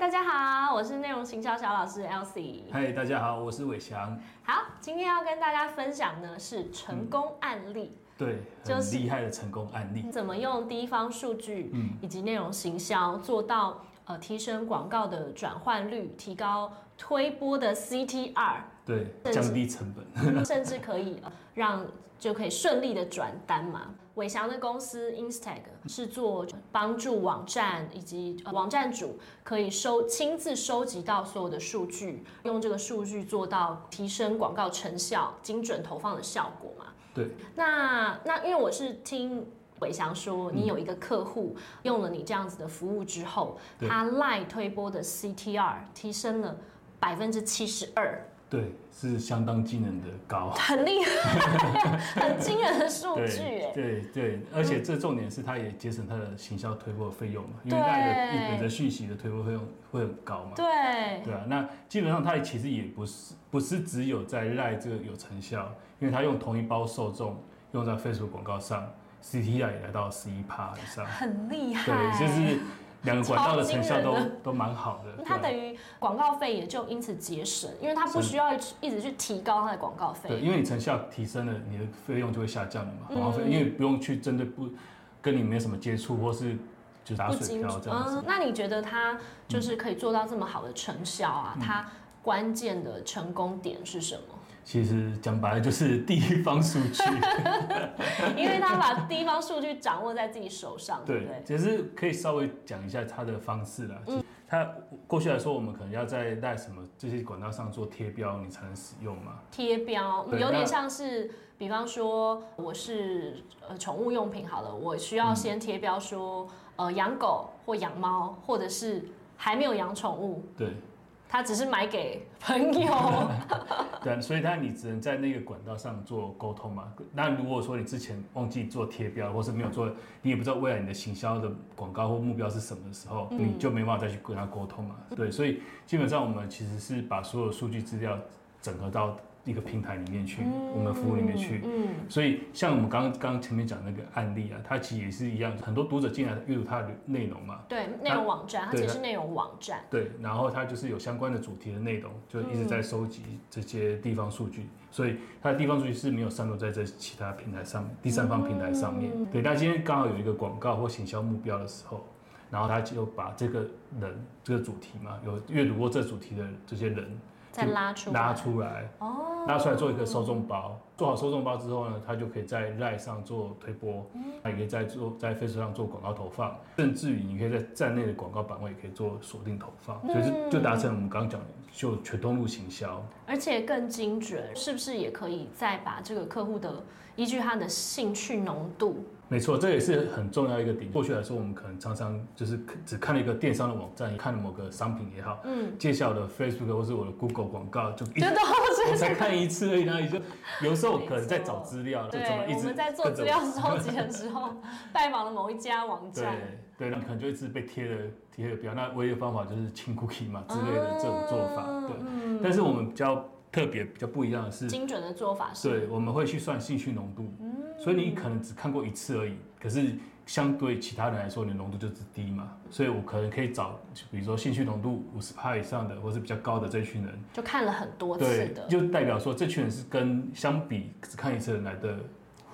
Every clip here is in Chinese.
大家好，我是内容行销小老师 Elsie。嗨，大家好，我是伟翔。好，今天要跟大家分享呢是成功案例，对，就是很厉害的成功案例。怎么用地方数据嗯以及内容行销做到呃提升广告的转换率，提高推播的 CTR，对，降低成本。甚至可以呃让就可以顺利的转单嘛。伟翔的公司 Instag 是做帮助网站以及呃网站主可以收亲自收集到所有的数据，用这个数据做到提升广告成效、精准投放的效果嘛。对，那那因为我是听。伟翔说，你有一个客户用了你这样子的服务之后，他赖推播的 CTR 提升了百分之七十二，对，是相当惊人的高。很厉害，很惊人的数据对哎。对对，而且这重点是它也节省它的行销推播的费用嘛，因为对那的一本的讯息的推播费用会很高嘛。对，对啊，那基本上它其实也不是不是只有在赖这个有成效，因为它用同一包受众用在 Facebook 广告上，CTR 也来到十一趴以上。很厉害。对，就是两个管道的成效都都蛮好的。它等于广告费也就因此节省，因为它不需要一直去提高它的广告费对，因为你成效提升了，你的费用就会下降了嘛，嗯广告费，因为不用去针对不跟你没什么接触，或是就是打水。漂这样子嗯，。那你觉得它就是可以做到这么好的成效啊？嗯它关键的成功点是什么？其实讲白了就是地方数据，因为他把地方数据掌握在自己手上，对？只是可以稍微讲一下他的方式啦。嗯它过去来说，我们可能要在在什么这些管道上做贴标，你才能使用嘛。贴标有点像是，比方说我是呃宠物用品好了，我需要先贴标说呃养狗或养猫，或者是还没有养宠物，对他只是买给朋友。对，所以他你只能在那个管道上做沟通嘛。那如果说你之前忘记做贴标，或是没有做，你也不知道未来你的行销的广告或目标是什么的时候，嗯你就没办法再去跟他沟通嘛。对，所以基本上我们其实是把所有数据资料整合到一个平台里面去，我们服务里面去。嗯，所以像我们刚刚前面讲那个案例啊，它其实也是一样，很多读者进来阅读它的内容嘛，对，内容网站，它对其实是内容网站。对，然后它就是有相关的主题的内容，就一直在收集这些地方数据，所以它的地方数据是没有散落在这其他平台上面、第三方平台上面。对，那今天刚好有一个广告或行销目标的时候，然后他就把这个人这个主题嘛，有阅读过这主题的这些人再拉出来拉出来，哦，拉出来做一个受众包，做好受众包之后呢，他就可以在 Line 上做推播，他也可以在做在 Facebook 上做广告投放，甚至于你可以在站内的广告版位也可以做锁定投放，所以就就达成我们刚刚讲的就全通路行销。而且更精准，是不是也可以再把这个客户的依据他的兴趣浓度，没错，这也是很重要一个点。过去来说，我们可能常常就是只看了一个电商的网站，看了某个商品也好，嗯，接下来我的 Facebook 或是我的 Google 广告就一就都是我才看一次而已，然后也就有时候可能在找资料，就对怎么一，直我们在做资料收集的时候，拜访了某一家网对站，对，那可能就一直被贴了贴了标。那唯一的方法就是清 cookie 嘛之类的这种做法。对，嗯，但是我们比较特别、比较不一样的是，精准的做法是，对，我们会去算兴趣浓度。嗯。所以你可能只看过一次而已，可是相对其他人来说，你的浓度就是低嘛。所以我可能可以找，比如说兴趣浓度五十帕以上的，或是比较高的这群人，就看了很多次对的，，就代表说这群人是跟相比只看一次人来的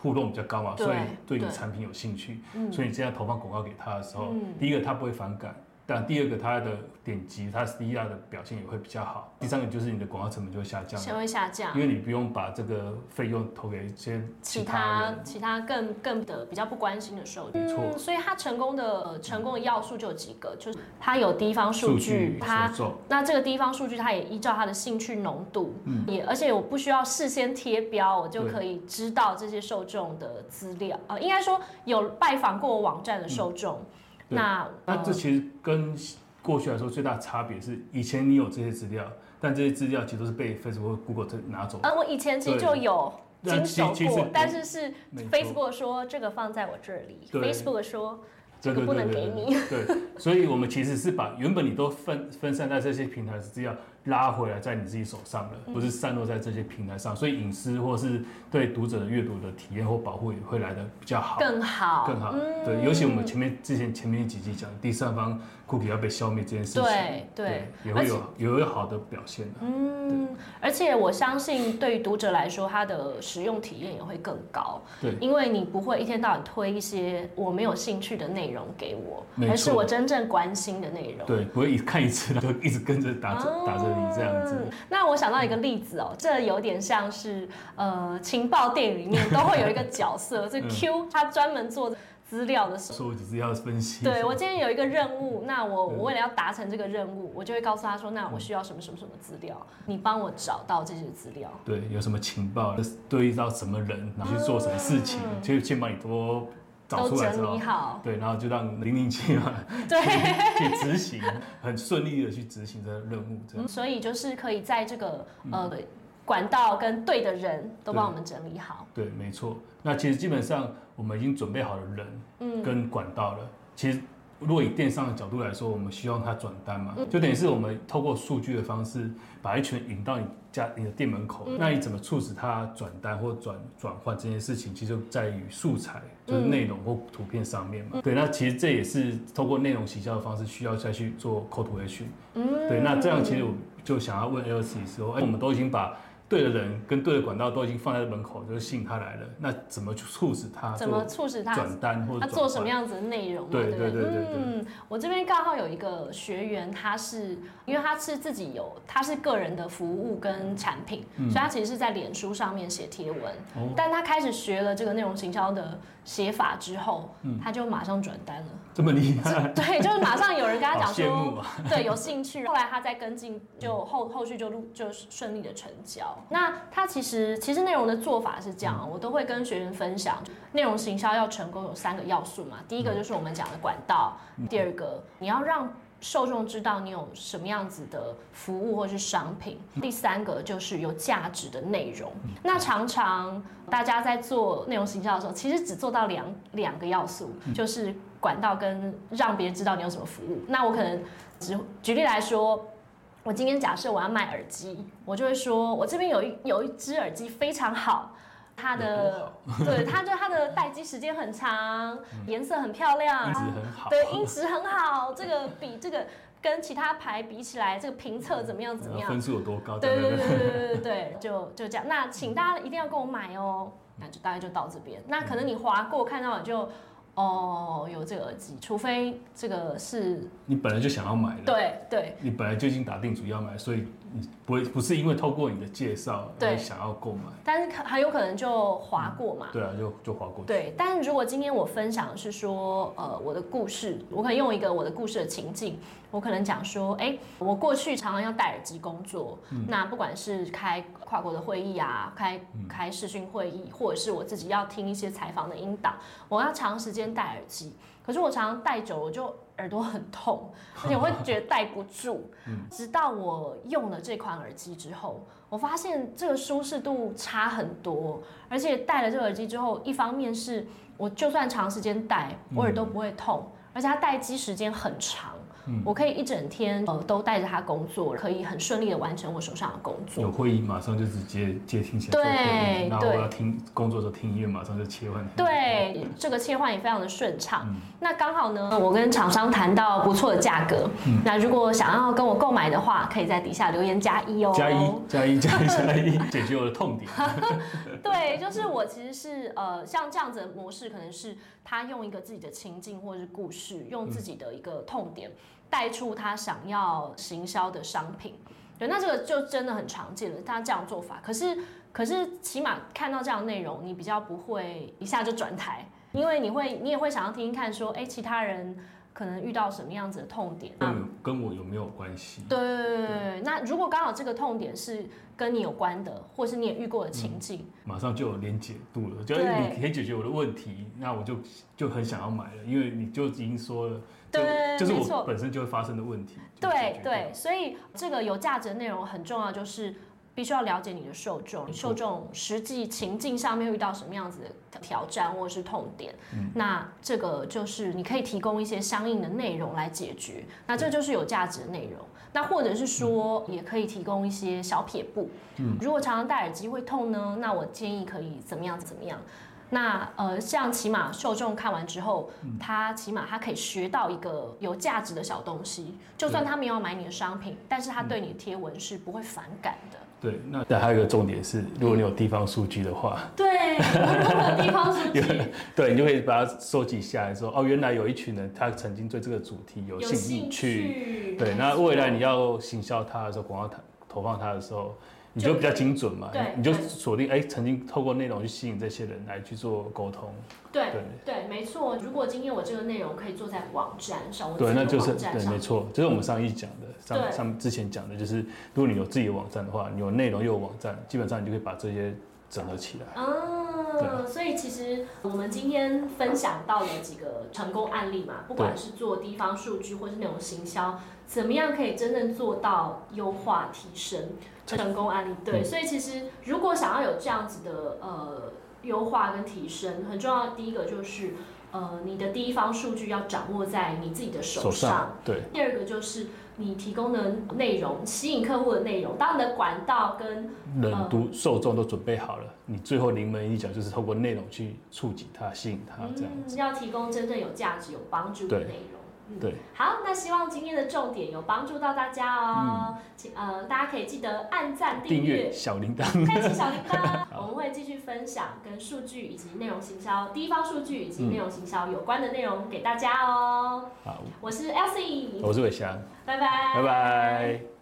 互动比较高嘛，所以对你对产品有兴趣，嗯。所以你这样投放广告给他的时候，嗯。第一个他不会反感，但第二个它的点击，它 SDR 的表现也会比较好，第三个就是你的广告成本就会下降，先会下降因。为你不用把这个费用投给一些其他。其他更更的比较不关心的受众，没错嗯所以它成功的呃成功的要素就有几个，就是它有地方数据，它那这个地方数据，它也依照它的兴趣浓度，嗯也而且我不需要事先贴标，我就可以知道这些受众的资料。呃，应该说有拜访过我网站的受众，对那呃那这其实跟过去来说最大的差别是，以前你有这些资料，但这些资料其实都是被 Facebook 或 Google 这拿走的。呃，我以前其实就有那经手过但是是 Facebook 说这个放在我这里，Facebook 说这个不能给你。对，所以我们其实是把原本你都分分散在这些平台的资料拉回来在你自己手上了，不是散落在这些平台上，所以隐私或是对读者的阅读的体验或保护也会来的比较好，更好，更好。对，尤其我们前面之前前面几集讲第三方 cookie 要被消灭这件事情，对对，也会有有有好的表现的。嗯，而且我相信对于读者来说，他的使用体验也会更高。对，因为你不会一天到晚推一些我没有兴趣的内容给我，而是我真正关心的内容。对，不会一看一次就一直跟着打着打着你这样子。那我想到一个例子哦，这有点像是呃情报电影里面都会有一个角色，这 Q 他专门做资料的时候，收集资料分析。对我今天有一个任务，那我我为了要达成这个任务，我就会告诉他说，那我需要什么什么什么资料，你帮我找到这些资料。对，有什么情报，对应到什么人，然后去做什么事情，就先帮你多。都整理好，对，然后就让零零七嘛，对，去执行，很顺利的去执行这个任务，这样。所以就是可以在这个呃管道跟对的人都帮我们整理好。对，没错。那其实基本上我们已经准备好了人，嗯，跟管道了。其实。如果以电商的角度来说，我们希望它转单嘛，就等于是我们透过数据的方式，把一群引到你家、你的店门口。那你怎么促使它转单或转转换这件事情，其实就在于素材，就是内容或图片上面嘛。对，那其实这也是透过内容洗销的方式，需要再去做 call to action。嗯，对，那这样其实我就想要问 L C 说，哎，我们都已经把。对的人跟对的管道都已经放在门口，就是吸引他来了。那怎么去促使他？怎么促使他转单或者他做什么样子的内容？对对对对。嗯，我这边刚好有一个学员，他是因为他是自己有，他是个人的服务跟产品，所以他其实是在脸书上面写贴文。哦。但他开始学了这个内容行销的写法之后，他就马上转单了。这么厉害？对，就是马上有人跟他讲说，对，有兴趣。后来他再跟进，就后后续就录就顺利的成交。那它其实其实内容的做法是这样，我都会跟学员分享，内容行销要成功有三个要素嘛。第一个就是我们讲的管道，第二个你要让受众知道你有什么样子的服务或是商品，第三个就是有价值的内容。那常常大家在做内容行销的时候，其实只做到两两个要素，就是管道跟让别人知道你有什么服务。那我可能只举例来说。我今天假设我要卖耳机，我就会说，我这边有一有一只耳机非常好，它的对它就它的待机时间很长，颜色很漂亮，音质很好，对音质很好，这个比这个跟其他牌比起来，这个评测怎么样怎么样？分数有多高？对对对对对对对，就就这样。那请大家一定要跟我买哦，那就大概就到这边。那可能你划过看到就。哦，有这个耳机，除非这个是你本来就想要买的，对对，你本来就已经打定主意要买，所以你不会不是因为透过你的介绍而想要购买，但是很有可能就划过嘛，对啊，就就划过。对，但是如果今天我分享的是说，呃，我的故事，我可以用一个我的故事的情境。我可能讲说，哎，我过去常常要戴耳机工作，那不管是开跨国的会议啊，开开视讯会议，或者是我自己要听一些采访的音档，我要长时间戴耳机。可是我常常戴久，我就耳朵很痛，而且我会觉得 戴不住。直到我用了这款耳机之后，我发现这个舒适度差很多，而且戴了这个耳机之后，一方面是我就算长时间戴，我耳朵不会痛，而且它待机时间很长。我可以一整天呃都带着它工作，可以很顺利的完成我手上的工作。有会议马上就直接接听起来。对，然后我要听工作的时候听音乐，马上就切换。对，这个切换也非常的顺畅。那刚好呢，我跟厂商谈到不错的价格。那如果想要跟我购买的话，可以在底下留言加一哦。加一加一 加一加一，解决我的痛点。对，就是我其实是呃像这样子的模式，可能是他用一个自己的情境或者是故事，用自己的一个痛点。带出他想要行销的商品，对，那这个就真的很常见了。他这样做法，可是可是起码看到这样内容，你比较不会一下就转台，因为你会你也会想要听听看，说哎，其他人可能遇到什么样子的痛点，跟跟我有没有关系？对，那如果刚好这个痛点是跟你有关的，或是你也遇过的情境，马上就有连解度了，就是你可以解决我的问题，那我就就很想要买了，因为你就已经说了。对，就是我本身就会发生的问题。对对，所以这个有价值的内容很重要，就是必须要了解你的受众，受众实际情境上面遇到什么样子的挑战或者是痛点，那这个就是你可以提供一些相应的内容来解决，那这就是有价值的内容。那或者是说，也可以提供一些小撇步。嗯，如果常常戴耳机会痛呢，那我建议可以怎么样怎么样。那呃，像起码受众看完之后，他起码他可以学到一个有价值的小东西，就算他没有买你的商品，但是他对你的贴文是不会反感的。对，那但还有一个重点是，如果你有地方数据的话，对，如果有地方数据，对你就可以把它收集下来，说哦，原来有一群人他曾经对这个主题有兴趣，对，那未来你要行销他的时候，广告投投放他的时候。你就比较精准嘛，你就锁定哎，曾经透过内容去吸引这些人来去做沟通。对对没错。如果今天我这个内容可以做在网站上，对，那就是对，没错，就是我们上一讲的，上上之前讲的，就是如果你有自己的网站的话，你有内容又有网站，基本上你就可以把这些整合起来。嗯，所以其实我们今天分享到了几个成功案例嘛，不管是做地方数据或是那种行销，怎么样可以真正做到优化提升。成功案例对，所以其实如果想要有这样子的呃优化跟提升，很重要的第一个就是呃你的第一方数据要掌握在你自己的手上。对。第二个就是你提供的内容，吸引客户的内容，当你的管道跟人读受众都准备好了，你最后临门一脚就是透过内容去触及他，吸引他这样子。要提供真正有价值、有帮助的内容。对，好，那希望今天的重点有帮助到大家哦，请呃大家可以记得按赞、订阅、小铃铛、开启小铃铛。我们会继续分享跟数据以及内容行销、第一方数据以及内容行销有关的内容给大家哦。好，我是 Elsie，我是伟翔，拜拜，拜拜。